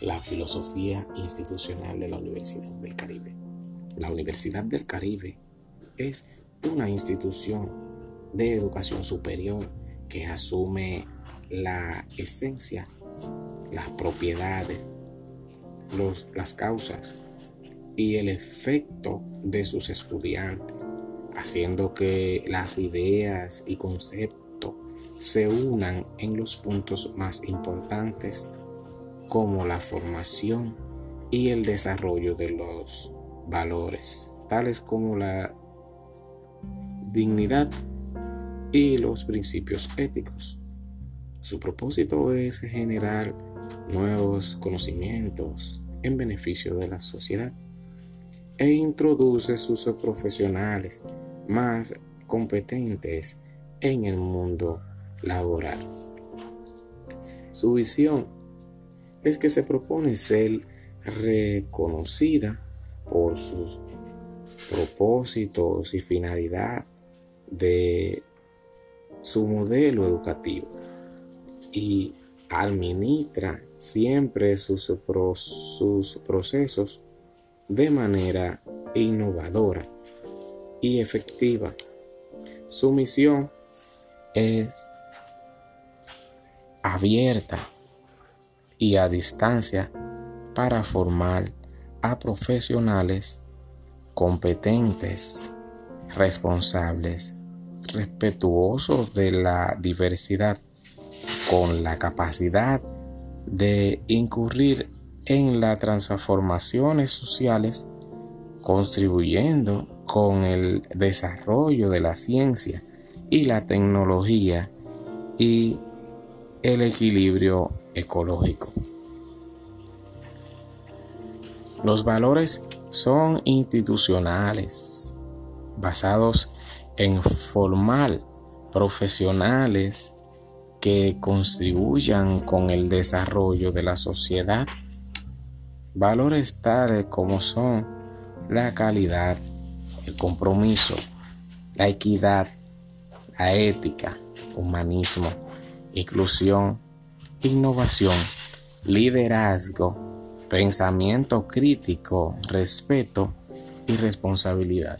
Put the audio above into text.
la filosofía institucional de la Universidad del Caribe. La Universidad del Caribe es una institución de educación superior que asume la esencia, las propiedades, las causas y el efecto de sus estudiantes, haciendo que las ideas y conceptos se unan en los puntos más importantes como la formación y el desarrollo de los valores, tales como la dignidad y los principios éticos. Su propósito es generar nuevos conocimientos en beneficio de la sociedad e introduce sus profesionales más competentes en el mundo laboral. Su visión es que se propone ser reconocida por sus propósitos y finalidad de su modelo educativo y administra siempre sus, sus procesos de manera innovadora y efectiva. Su misión es abierta y a distancia para formar a profesionales competentes, responsables, respetuosos de la diversidad, con la capacidad de incurrir en las transformaciones sociales, contribuyendo con el desarrollo de la ciencia y la tecnología y el equilibrio ecológico. Los valores son institucionales, basados en formar profesionales que contribuyan con el desarrollo de la sociedad Valores tales como son la calidad, el compromiso, la equidad, la ética, humanismo, inclusión, innovación, liderazgo, pensamiento crítico, respeto y responsabilidad.